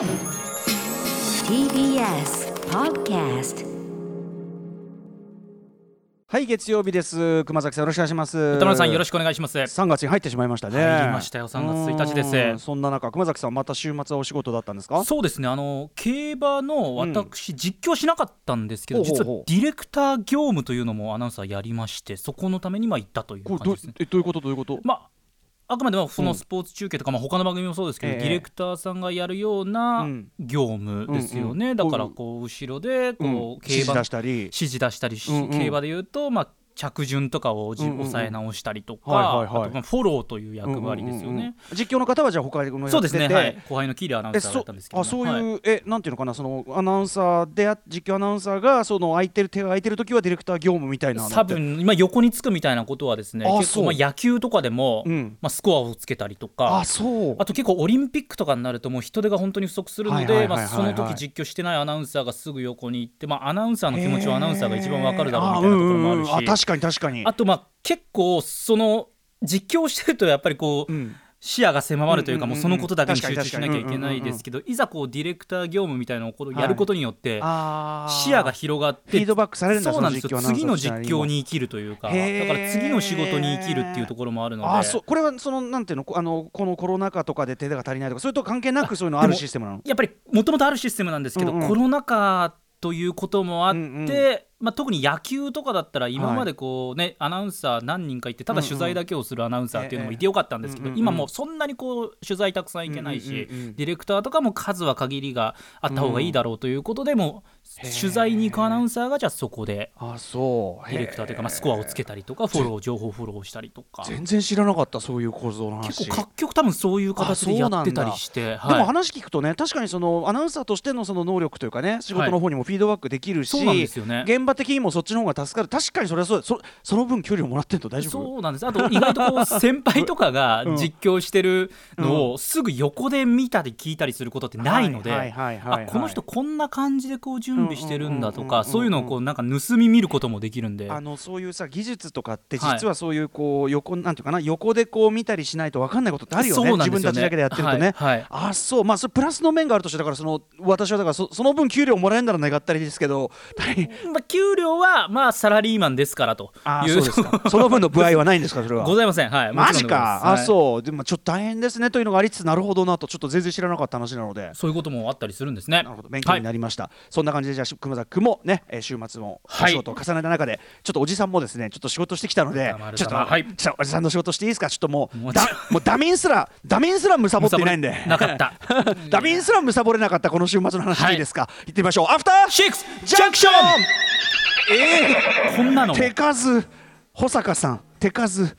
TBS Podcast はい月曜日です。熊崎さんよろしくお願いします。歌丸さんよろしくお願いします。3月に入ってしまいましたね。入りましたよ。3月1日です。うん。そんな中熊崎さんまた週末はお仕事だったんですか？そうですね。あの競馬の私、実況しなかったんですけどほうほうほう。実はディレクター業務というのもアナウンサーやりましてそこのためにまあ行ったという感じですね。えどういうこと？どういうこと？まああくまでもそうん。のスポーツ中継とか、まあ他の番組もそうですけど、ええ。ディレクターさんがやるよううなん。業務ですよね、うんうんだからこう後ろでこう、うん。指示競馬出したり。指示出したりし、うんうん。競馬で言うと、まあ、着順とかをじ、うんうんうん。抑え直したりとか、はいはいはい。あとまあフォローという役割ですよね。うんうんうんうん。実況の方はじゃあ他のそうですね、はい、後輩のキーリアナウンえサーだそったんですけど、あそういう、はい。えなんていうのかなそのアナウンサーであ実況アナウンサーがその空いてる手が空いてる時はディレクター業務みたいな多分今横につくみたいなことはですねあ結構まあ野球とかでも、うん。まあ、スコアをつけたりとかあそう。あと結構オリンピックとかになるともう人手が本当に不足するのでまあその時実況してないアナウンサーがすぐ横に行って、まあ、アナウンサーの気持ちをアナウンサーが一番わかるだろうみたいなところもあるしかに確かに。あとまあ結構その実況してるとやっぱりこう、うん。視野が狭まるというか、もうそのことだけに集中しなきゃいけないですけど、いざこうディレクター業務みたいなのをやることによって、視野が広がってフィードバックされるんだそうなんですよ。次の実況に生きるというかだから次の仕事に生きるっていうところもあるので。あそうこれはそのなんていうのこあのこのコロナ禍とかで手が足りないとかそれと関係なくそういうのあるシステムなの？やっぱりもともとあるシステムなんですけど、コロナ禍ということもあって、うんうん。まあ、特に野球とかだったら今までこう、ねアナウンサー何人かいてただ取材だけをするアナウンサーっていうのもいてよかったんですけど、ええ今もうそんなにこう取材たくさんいけないし、ディレクターとかも数は限りがあった方がいいだろうということでもう取材に行くアナウンサーがじゃあそこであそう。ディレクターというか、まあ、スコアをつけたりとかフォロー情報フォローをしたりとか。全然知らなかったそういう構造の話。結構各局多分そういう形でやってたりして、ではい。も話聞くとね確かにそのアナウンサーとしてのその能力というかね仕事の方にもフィードバックできるし、ね。現場的にもそっちの方が助かる。確かにそれはそうだそその分距離をもらってんと大丈夫？そうなんです。あと意外とこう先輩とかが うん。実況してるのをすぐ横で見たり聞いたりすることってないのでこの人こんな感じでこう準備してるんだとかそういうのをこうなんか盗み見ることもできるんで。あのそういうさ技術とかってはい実はそういうこう横なんていうかな横でこう見たりしないと分かんないことってあるよね。ね。自分たちだけでやってるとね、はいはい。あそう。まあそれプラスの面があるとしてだからその私はだからそその分給料もらえるなら願ったりですけどまあ、給料はまあサラリーマンですからとあいうそその分の部合はないんですかそれは。ございません。はい。マジか、あはい。そう。でもちょっと大変ですね。というのがありつつなるほどなとちょっと全然知らなかった話なので。そういうこともあったりするんですね。なるほど。勉強になりました、そんな感じでじゃあ熊崎君もね、えー週末もおはい仕事を重ねた中で、ちょっとおじさんもですねちょっと仕事してきたのでちょっと、はい。ちょおじさんの仕事していいですか？ちょっともうもうだ もうダミンすらダミンすらむさぼっていないんで。なかった。ダミンすらむさぼれなかったこの週末の話はいいいですか、行ってみましょう。アフター。シックスジャンクションえこんなの。ー、手数保坂さん。手数。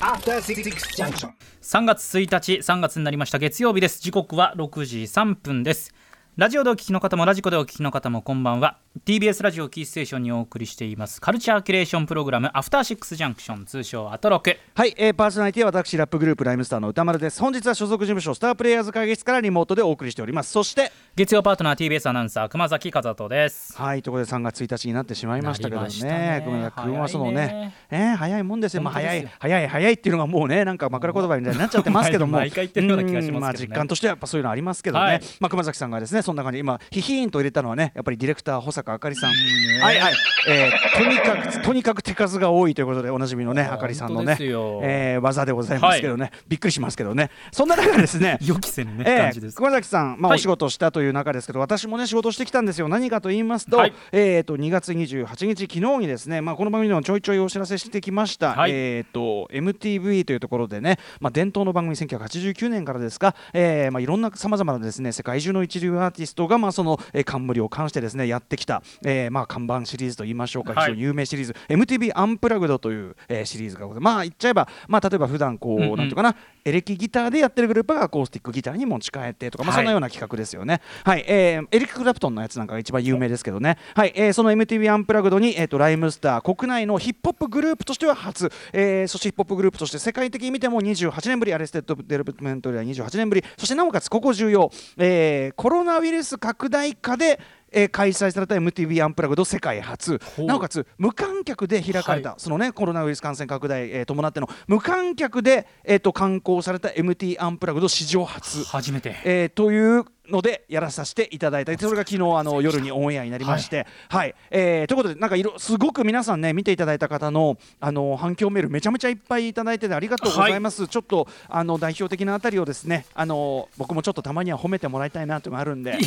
After Six Junction. 3月1日3月になりました。月曜日です。時刻は6時3分ですラジオでお聞きの方もラジコでお聞きの方もこんばんは。TBS ラジオキーステーションにお送りしています。カルチャーキュレーションプログラムアフターシックスジャンクション通称アトロク。はい、えー、パーソナリティは私ラップグループライムスターの歌丸です。本日は所属事務所スタープレイヤーズ会議室からリモートでお送りしております。そして月曜パートナー TBS アナウンサー熊崎和人です。はいということで3月1日になってしまいましたけどね。ね。熊崎君はそのね早いね。えー早いもんですよ、まあ、早い早い早いっていうのがもうねなんか枕言葉みたいになっちゃってますけども。毎回言ってるような気がしますけどねうんまあ、実感としてはやっぱそういうのありますけどね、はいまあ、熊崎さんがですねそんな感じ。で今ヒヒーンと入れたのはねやっぱりディレクター保坂あかりさん。はいはい、えーとにかくとにかく手数が多いということでおなじみのねあかりさんのねえー技でございますけどね、びっくりしますけどね。そんな中ですね 予期せぬね、ええ感じです。熊崎さん、まあはい。お仕事をしたという中ですけど、私もね仕事してきたんですよ。何かと言いますと,、はい。えー、と2月28日昨日にですね、まあ、この番組でもちょいちょいお知らせしてきました、はい。えー、と MTV というところでね、まあ、伝統の番組1989年からですが、えーまあ、いろんなさまざまなですね世界中の一流アーティストが、まあ、その、えー冠を冠してですねやってきた、えーまあ、看板シリーズと言いましょうか、はい。非常に有名シリーズ。MTV アンプラグドという、えーシリーズがまあ言っちゃえば、まあ、例えば普段こう、うんうん。なんていうかな。エレキギターでやってるグループがアコースティックギターに持ち替えてとか、まあ、はいそんなような企画ですよね。はい、えーエリック・クラプトンのやつなんかが一番有名ですけどね。はい、えーその MTV アンプラグドに、えー、とライムスター国内のヒップホップグループとしては初、えーそしてヒップホップグループとして世界的に見ても28年ぶりアレステッド・デベロップメントでは28年ぶりそしてなおかつここ重要、えーコロナウイルス拡大下でえー開催された MTV アンプラグド世界初。なおかつ無観客で開かれた、はそのねコロナウイルス感染拡大、えー伴っての無観客で、えー、と観光された MT アンプラグド史上初、初めて。えーというのでやらさせていただいたそれが昨日あの夜にオンエアになりまして、はい。えーということでなんかいろすごく皆さんね見ていただいた方のあの反響メールめちゃめちゃいっぱいいただいててありがとうございます、ちょっとあの代表的なあたりをですねあの僕もちょっとたまには褒めてもらいたいなというのがあるんで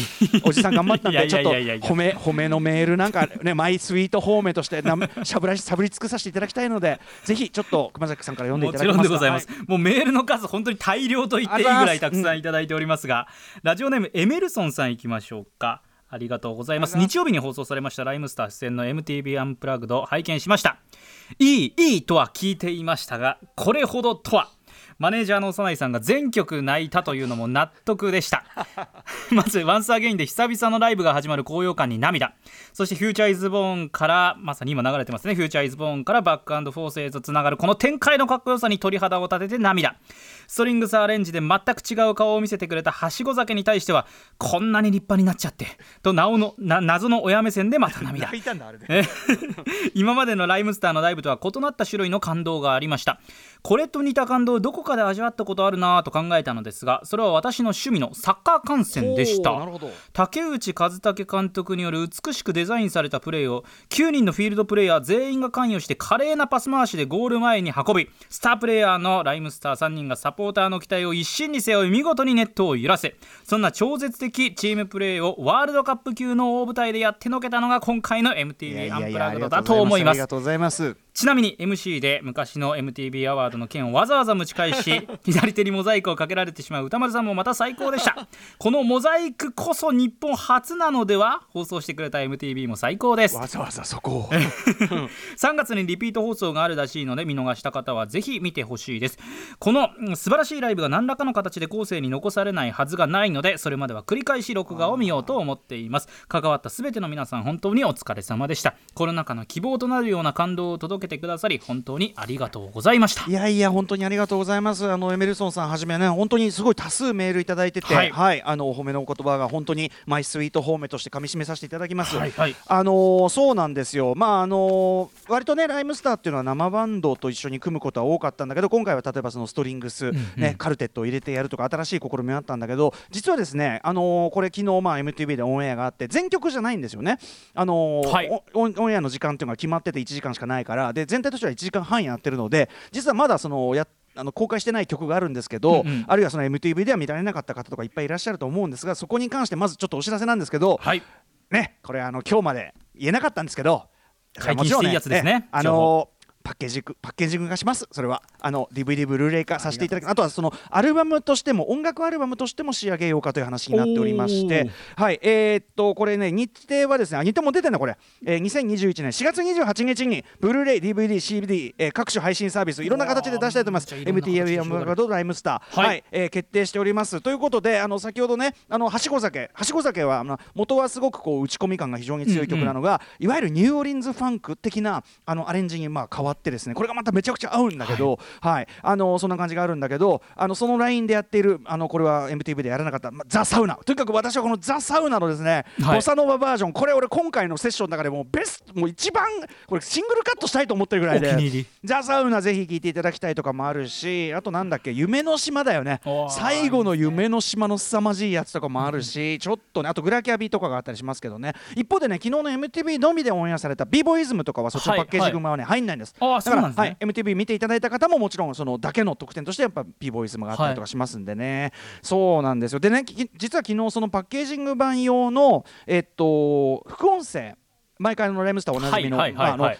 おじさん頑張ったんでちょっと褒め 褒めのメールなんかねマイスイート褒めとしてなしゃぶらししゃぶり尽くさせていただきたいのでぜひちょっと熊崎さんから読んでいただけます。かでございます、はもうメールの数本当に大量と言っていいぐらいたくさんいただいておりますが、ラジオネームエメルソンさんいきましょうか。ありがとうございます。日曜日に放送されましたライムスター出演の MTV アンプラグド拝見しました。いいいいとは聞いていましたがこれほどとはマネージャーの幼いさんが全曲泣いたというのも納得でした。まず「ワンスアゲインで久々のライブが始まる高揚感に涙。そして「フューチャーイズボーンからまさに今流れてますね「フューチャーイズボーンからバックフォースへとつながるこの展開のかっこよさに鳥肌を立てて涙。ストリングスアレンジで全く違う顔を見せてくれたはしご酒に対してはこんなに立派になっちゃって。となおのな謎の親目線でまた涙。今までのライムスターのライブとは異なった種類の感動がありました。これと似た感動をどこかで味わったことあるなぁと考えたのですがそれは私の趣味のサッカー観戦でした。竹内和武監督による美しくデザインされたプレーを9人のフィールドプレーヤー全員が関与して華麗なパス回しでゴール前に運びスタープレーヤーのライムスター3人がサポーターの期待を一身に背負い見事にネットを揺らせそんな超絶的チームプレーをワールドカップ級の大舞台でやってのけたのが今回の MTV アンプラグドだと思います。ありがとうございますちなみに MC で昔の MTV アワードの件をわざわざ蒸し返し 左手にモザイクをかけられてしまう歌丸さんもまた最高でした。このモザイクこそ日本初なのでは？放送してくれた MTV も最高です。わざわざそこを。3月にリピート放送があるらしいので見逃した方はぜひ見てほしいです。このうん素晴らしいライブが何らかの形で後世に残されないはずがないのでそれまでは繰り返し録画を見ようと思っています。関わった全ての皆さん本当にお疲れ様でした。コロナ禍の希望となるような感動を届けてくださり本当にありがとうございました。いやいや本当にありがとうございます。あのエメルソンさんはじめね本当にすごい多数メールいただいててははい。い、あのお褒めのお言葉が本当にマイスイート褒めとして噛み締めさせていただきます、はいはい。あのーそうなんですよ。まああのー割とねライムスターっていうのは生バンドと一緒に組むことは多かったんだけど今回は例えばそのストリングス、ねカルテットを入れてやるとか新しい試みがあったんだけど実はですねあのーこれ昨日まあ MTV でオンエアがあって全曲じゃないんですよね。あのーはい。おオンオンエアの時間っていうのが決まってて1時間しかないからで全体としては1時間半やってるので実はまだそのやあの公開してない曲があるんですけど、うんうん。あるいはその MTV では見られなかった方とかいっぱいいらっしゃると思うんですがそこに関してまずちょっとお知らせなんですけど、はい。ねこれあの今日まで言えなかったんですけど解禁していいやつですねえあのパッケージパッケージング化します。それはあの DVD ブルーレイ化させていただきあとはそのアルバムとしても音楽アルバムとしても仕上げようかという話になっておりまして。はい。えーっとこれね日程はですねあ日程も出てんだこれ、えー、2021年4月28日にブルーレイ DVD CD、えー各種配信サービスいろんな形で出したいと思います。めっちゃいろんな形 MTV アンバードライムスター。はい。はい、えー決定しております。ということであの先ほどねあのはしご酒。はしご酒はあの元はすごくこう打ち込み感が非常に強い曲なのが、いわゆるニューオーリンズファンク的なあのアレンジにまあ変わってですねこれがまためちゃくちゃ合うんだけど、はい。あのそんな感じがあるんだけどあのそのラインでやっているあのこれは MTV でやらなかった、まあザ・サウナ。とにかく私はこのザ・サウナのですね、はい。ボサノババージョンこれ俺今回のセッションの中でもうベストもう一番これシングルカットしたいと思ってるぐらいでお気に入り。ザ・サウナぜひ聴いていただきたいとかもあるしあとなんだっけ夢の島だよね。最後の夢の島の凄まじいやつとかもあるしちょっとねあとグラキャビとかがあったりしますけどね。一方でね昨日の MTV のみでオンエアされた b ボーイズムとかはそっちのはいパッケージ組はね入んないんですあそうなんですね。はい MTV 見ていただいた方ももちろんそのだけの特典としてやっぱ b ボーイズムがあったりとかしますんでね。そうなんですよ。でねき実は昨日そのパッケージング版用のえっと副音声毎回のライムスターおなじみの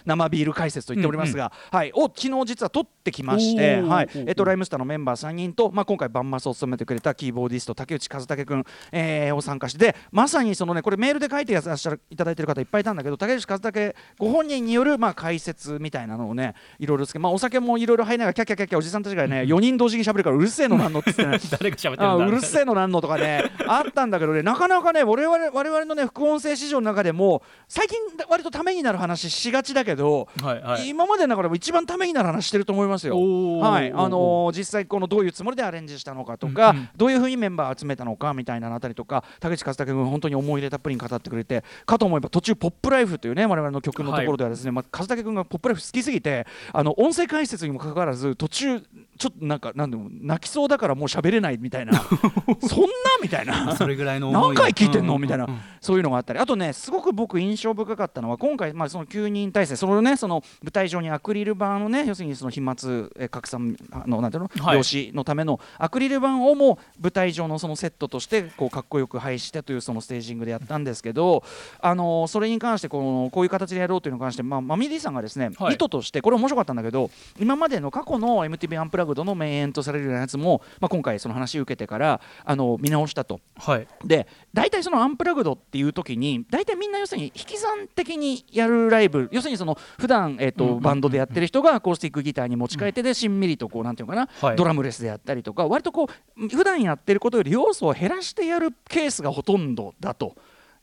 生ビール解説と言っておりますが、はい、を昨日実は撮ってきまして、はい。えっと、ライムスターのメンバー3人と、まあ、今回バンマスを務めてくれたキーボーディスト竹内和武君、えーを参加してでまさにそのねこれメールで書いてらっしゃるいただいてる方いっぱいいたんだけど竹内和武ご本人によるまあ解説みたいなのをねいろいろつけ、まあ、お酒もいろいろ入りながらキャッキャッキャッキャおじさんたちがね4人同時に喋るからうるせえのなんのっつってね。誰が喋ってるんだ。あうるせえのなんのとかねあったんだけどねなかなかね我々我々のね副音声市場の中でも最近割とためになる話しがちだけど、はいはい。今までの中でも一番ためになる話してると思いますよ。はい。あのー実際このどういうつもりでアレンジしたのかとか、うんうん。どういうふうにメンバー集めたのかみたいなのあたりとか竹内和武君本当に思い入れたっぷりに語ってくれてかと思えば途中「ポップライフというね我々の曲のところではですね、まあ、和武君が「ポップライフ好きすぎてあの音声解説にもかかわらず途中ちょっとなんかなんでも泣きそうだからもう喋れないみたいな。そんなみたいな。それぐらいの何回聞いてんのうみたいな、そういうのがあったり。あとねすごく僕印象深かったのは今回、まあ、その9人体制そのねその舞台上にアクリル板のね要するにその飛沫え拡散あのなんていうの、はい。用紙のためのアクリル板をも舞台上のそのセットとしてこうかっこよく配してというそのステージングでやったんですけど、あのそれに関してこのこういう形でやろうというのに関して、まあ、マミディさんがですね、はい。意図としてこれ面白かったんだけど今までの過去の MTV アンプラグドの名演とされるようなやつも、まあ、今回その話を受けてからあの見直したと。はい。で大体そのアンプラグドっていう時に大体みんな要するに引き算的にやるライブ要するにその普段えっ、とバンドでやってる人がアコースティックギターに持ち替えてでしん。みりとこうなんていうのかな、はい。ドラムレスでやったりとか割とこう普段やってることより要素を減らしてやるケースがほとんどだと。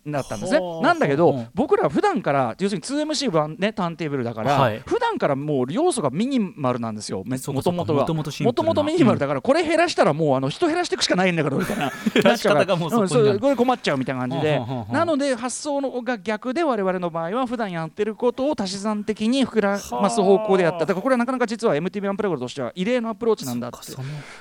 なったんですね。なんだけど僕ら普段から要するに 2MC はねターンテーブルだから、はい。普段からもう要素がミニマルなんですよ。もともとがもともとミニマルだからこれ減らしたらもうあの人減らしていくしかないんだからみたいなうそこになる。んそれ困っちゃうみたいな感じで。なので発想のが逆で我々の場合は普段やってることを足し算的に膨らます方向でやった。だからこれはなかなか実は MTV アンプラグとしては異例のアプローチなんだって。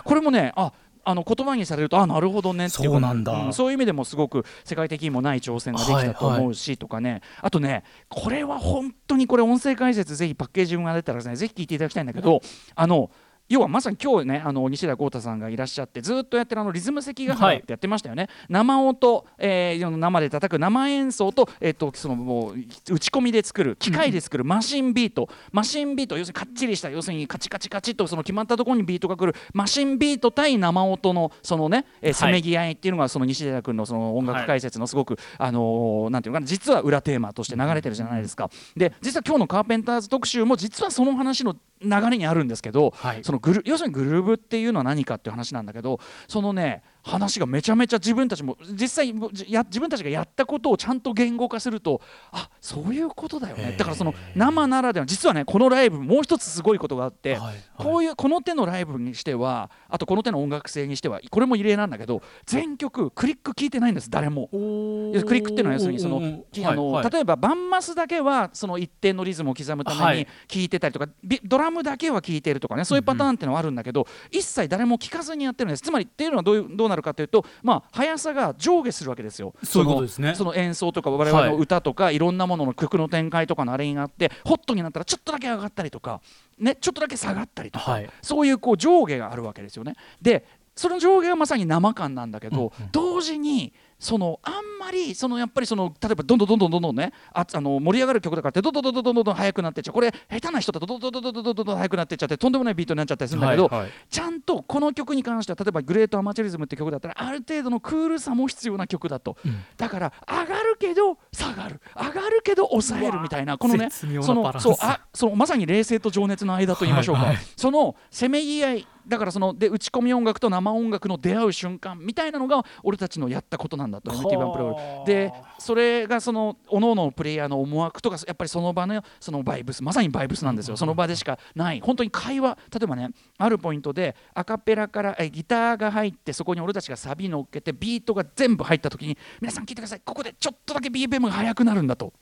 これもねああの言葉にされるとあなるほどねっていうそうなんだ。そういう意味でもすごく世界的にもない挑戦ができたと思うし、とかね。あとねこれは本当にこれ音声解説ぜひパッケージが出たらですねぜひ聞いていただきたいんだけどあの要はまさに今日ねあの西寺郷太さんがいらっしゃってずっとやってるあのリズム関ヶ原ってやってましたよね、生音、えー生で叩く生演奏と,、えー、とそのもう打ち込みで作る機械で作るマシンビート、マシンビート要するにかっちりした要するにカチカチカチとその決まったところにビートが来るマシンビート対生音のそのね、えーせめぎ合いっていうのがその西田君のその音楽解説のすごく、あのーなんていうのかな実は裏テーマとして流れてるじゃないですか。で実は今日のカーペンターズ特集も実はその話の流れにあるんですけど、はい。そのグル要するにグルーブっていうのは何かっていう話なんだけどそのね話がめちゃめちゃ自分たちも実際や自分たちがやったことをちゃんと言語化するとあそういうことだよね。だからその生ならでは実はねこのライブもう一つすごいことがあって、はいはい。こういうこの手のライブにしてはあとこの手の音楽性にしてはこれも異例なんだけど全曲クリック聞いてないんです誰も。クリックっていうのは要するにその、きあの例えばバンマスだけはその一定のリズムを刻むためにはい。聴いてたりとか、ビドラムだけは聴いてるとかねそういうパターンっていうのはあるんだけど、一切誰も聴かずにやってるんです。つまりっていうのはどういうどうなるかというと、まあ、速さが上下するわけですよ。そういうことのですね。その演奏とか我々の歌とか、い、ろんなものの曲の展開とかのあれがあってホットになったらちょっとだけ上がったりとか、ね、ちょっとだけ下がったりとか、はい。そういうこう上下があるわけですよね。でその上下がまさに生感なんだけど、同時にそのあんまりそのやっぱりその例えばどんどんどんどんどんどんねああの盛り上がる曲だからってどんどんどんどんどんどん速くなってっちゃうこれ下手な人だとどんどんどんどんどんどんどん速くなってっちゃってとんでもないビートになっちゃったりするんだけど、はいはい、ちゃんとこの曲に関しては例えば「グレート・アマチュリズム」って曲だったらある程度のクールさも必要な曲だと、うん、だから上がるけど下がる上がるけど抑えるみたいなこのねそのそうあそのまさに冷静と情熱の間と言いましょうか、はいはい、そのせめぎ合いだからそので打ち込み音楽と生音楽の出会う瞬間みたいなのが俺たちのやったことなんだと MT バンプロでそれがその各々のプレイヤーの思惑とかやっぱりその場のそのバイブスまさにバイブスなんですよ。その場でしかない。本当に会話例えばねあるポイントでアカペラからえギターが入ってそこに俺たちがサビ乗っけてビートが全部入った時に皆さん聞いてください。ここでちょっとだけ BPM が速くなるんだと。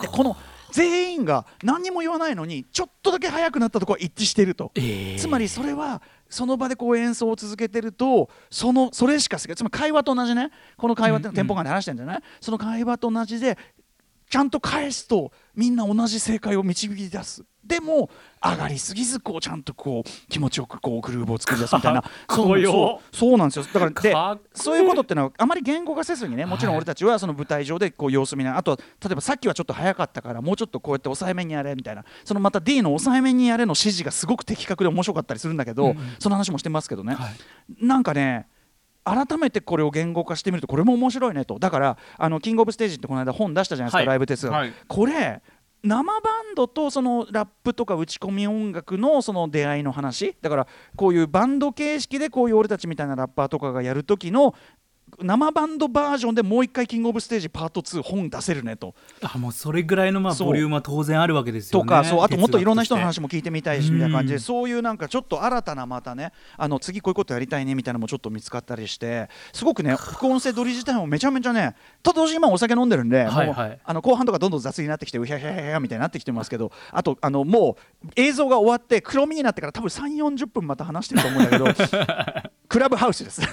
でこの全員が何にも言わないのにちょっとだけ速くなったところは一致していると、えーつまりそれはその場でこう演奏を続けてるとそのそれしかつまり会話と同じね。この会話ってテンポ感で話してるんじゃない、その会話と同じでちゃんと返すとみんな同じ正解を導き出す。でも上がりすぎずこうちゃんとこう気持ちよくこうグルーブを作り出すみたいな。そうそうなんですよ。だからでそういうことってのはあまり言語化せずにねもちろん俺たちはその舞台上でこう様子見ながらあと例えばさっきはちょっと早かったからもうちょっとこうやって抑えめにやれみたいな。そのまた D の抑えめにやれの指示がすごく的確で面白かったりするんだけど、その話もしてますけどね、なんかね改めてこれを言語化してみるとこれも面白いねと。だからあのキングオブステージってこの間本出したじゃないですか、はい。ライブ哲学、はい。これ生バンドとそのラップとか打ち込み音楽のその出会いの話。だからこういうバンド形式でこういう俺たちみたいなラッパーとかがやる時の生バンドバージョンでもう一回キングオブステージパート2本出せるねと。あもうそれぐらいのまあボリュームは当然あるわけですよね。とかそう。あともっといろんな人の話も聞いてみたいしみたいな感じでうん。そういうなんかちょっと新たなまたねあの次こういうことやりたいねみたいなのもちょっと見つかったりしてすごくね 副音声撮り自体もめちゃめちゃねと同時に今お酒飲んでるんで、もうはい。はいあの後半とかどんどん雑になってきてうひゃひゃひゃみたいになってきてますけどあとあのもう映像が終わって黒身になってから多分3 4 0分また話してると思うんだけど クラブハウスです。おじ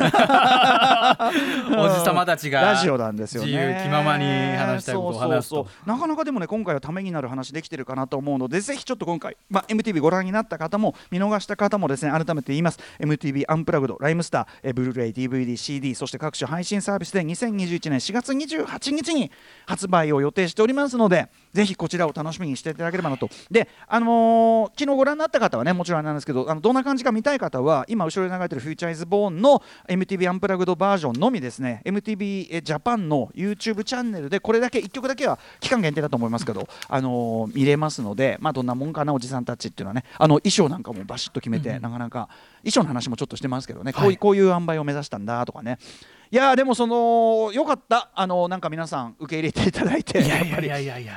さまたちがラジオなんですよね。自由気ままに話したいことを話すと。なかなかでもね今回はためになる話できてるかなと思うのでぜひちょっと今回、まあ、MTV ご覧になった方も見逃した方もですね改めて言います。MTV アンプラグドライムスターえブルーレイ DVD CD そして各種配信サービスで2021年4月28日に発売を予定しておりますのでぜひこちらを楽しみにしていただければなと。であのー昨日ご覧になった方はねもちろんなんですけどあのどんな感じか見たい方は今後ろに流れてる「フューチャーイズボーンの MTV アンプラグドバージョンのみですね MTV えジャパンの YouTube チャンネルでこれだけ1曲だけは期間限定だと思いますけど、あのー見れますので、まあ、どんなもんかなおじさんたちっていうのはねあの衣装なんかもバシッと決めて、なかなか衣装の話もちょっとしてますけどね、こういうこういう塩梅を目指したんだとかねいやーでもそのよかった。あのなんか皆さん受け入れていただいていやっぱり。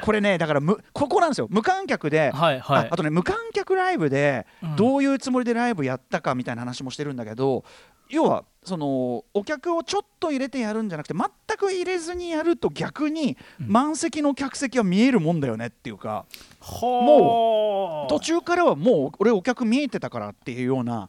これねだからむここなんですよ。無観客で、はいはい。ああとね無観客ライブでうん。どういうつもりでライブやったかみたいな話もしてるんだけど、要はそのお客をちょっと入れてやるんじゃなくて全く入れずにやると逆に満席の客席は見えるもんだよねっていうか、も途中からはもう俺お客見えてたからっていうような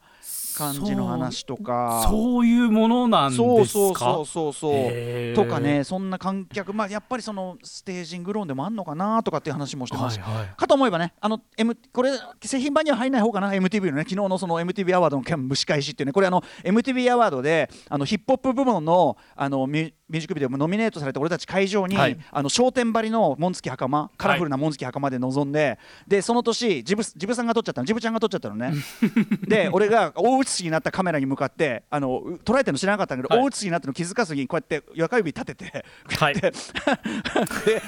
感じの話とか。そういうものなんですか？そうそうそうそう。とかねそんな観客まあやっぱりそのステージング論でもあんのかなとかっていう話もしてます、はいはい。かと思えばねあの、M、これ製品版には入らない方かな？MTV のね昨日のその MTV アワードの件蒸し返しっていうねこれあの MTV アワードであのヒップホップ部門のあのミュミュージックビデオもノミネートされて俺たち会場に、はい。あの商店張りの紋付き袴カラフルな紋付き袴で臨んで、でその年ジブジブさんが撮っちゃったの。ジブちゃんが撮っちゃったのね。で俺が大写しになったカメラに向かってあのう捉えてるの知らなかったんだけど、はい。大写しになったの気づかずにこうやって中指立ててはい。で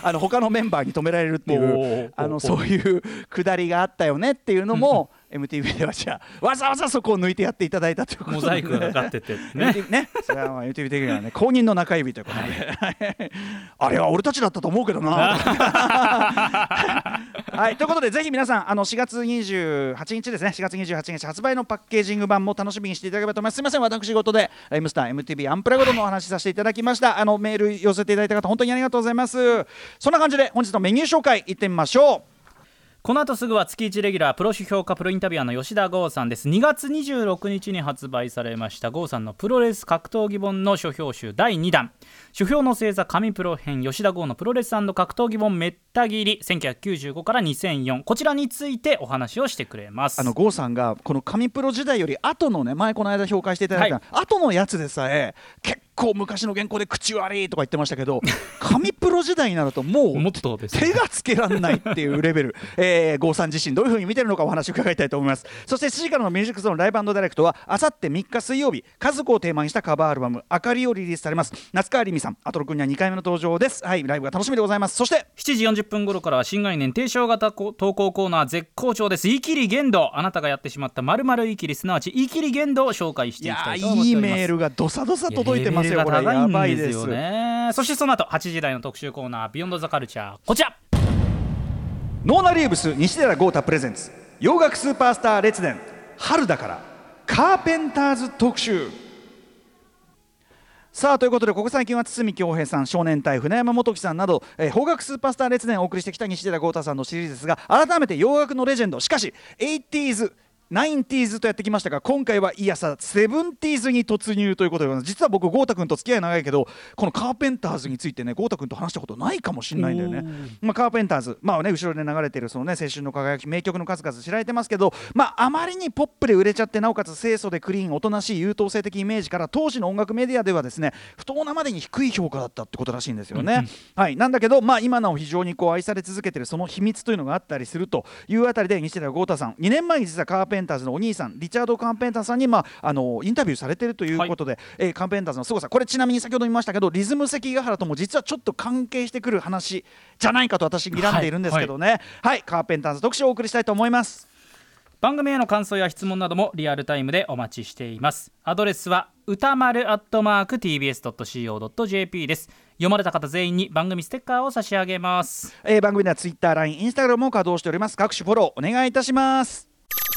あの他のメンバーに止められるっていうあのそういうくだりがあったよねっていうのも MTV ではじゃあわざわざそこを抜いてやっていただいたということで。モザイクがかかっててね。ね。それはまあ MTV 的にはね公認の中指ということで、あれは俺たちだったと思うけどな。はいということでぜひ皆さんあの4月28日ですね。4月28日発売のパッケージング版も楽しみにしていただければと思います。すみません私事でライムスター MTV アンプラグドのお話しさせていただきました。あのメール寄せていただいた方本当にありがとうございます。そんな感じで本日のメニュー紹介いってみましょうこの後すぐは月1レギュラープロ批評家プロインタビュアーの吉田剛さんです。2月26日に発売されました剛さんのプロレス格闘技本の書評集第2弾。書評の星座神プロ編吉田剛のプロレス格闘技本めった切り。1995から2004こちらについてお話をしてくれます。あの郷さんがこの神プロ時代より後のね前この間紹介していただいた、後のやつでさえ結構昔の原稿で口悪いとか言ってましたけど 神プロ時代になるともうもっとですね。手がつけられないっていうレベル、えー、郷さん自身どういうふうに見てるのかお話を伺いたいと思います。そして7時からのミュージックゾーンライブダイレクトはあさって3日水曜日家族をテーマにしたカバーアルバム「あかり」をリリースされます。夏川りみさんアトロ君には2回目の登場です。はいライブが楽しみでございます。そして7時40分頃からは新概念提唱型投稿コーナー絶好調です。言い切り限度あなたがやってしまったまるまる言い切りすなわち言い切り限度を紹介していきたいと思っております。ーいいメールがどさどさ届いてますよレベルがこれやば高いんでいですすよね。そしてその後8時台の特集コーナービヨンドザカルチャーこちら。ノーナリーブス西寺豪太プレゼンツ。洋楽スーパースター列伝春だから。カーペンターズ特集。さあということでここ最近は堤恭平さん少年隊船山元樹さんなど、えー邦楽スーパースター列伝をお送りしてきた西寺豪太さんのシリーズですが改めて洋楽のレジェンド。しかし 80s 90s とやってきましたが今回はいやさ 70s に突入ということで実は僕豪太君と付き合い長いけどこのカーペンターズについてね豪太君と話したことないかもしれないんだよね。まあ、カーペンターズ、まあね、後ろで流れてるその、ね、青春の輝き名曲の数々知られてますけど、まあ、あまりにポップで売れちゃってなおかつ清楚でクリーンおとなしい優等生的イメージから当時の音楽メディアではですね不当なまでに低い評価だったってことらしいんですよね。はい、なんだけど、まあ、今なお非常にこう愛され続けてるその秘密というのがあったりするというあたりで西寺豪太さん2年前に実はカーペンンターズのお兄さんリチャード・カンペンターさんに、まあ、あのインタビューされてるということで、はい、えー、カンペンターズの凄さ。これちなみに先ほど見ましたけどリズム関ヶ原とも実はちょっと関係してくる話じゃないかと私睨んでいるんですけどね、はい、はい、カーペンターズ特集をお送りしたいと思います。番組への感想や質問などもリアルタイムでお待ちしています。アドレスは歌丸アットマーク tbs.co.jp です。読まれた方全員に番組ステッカーを差し上げます、えー、番組ではツイッターライ、ン、インス、タグラムも稼働しております。各種フォローお願いいたします。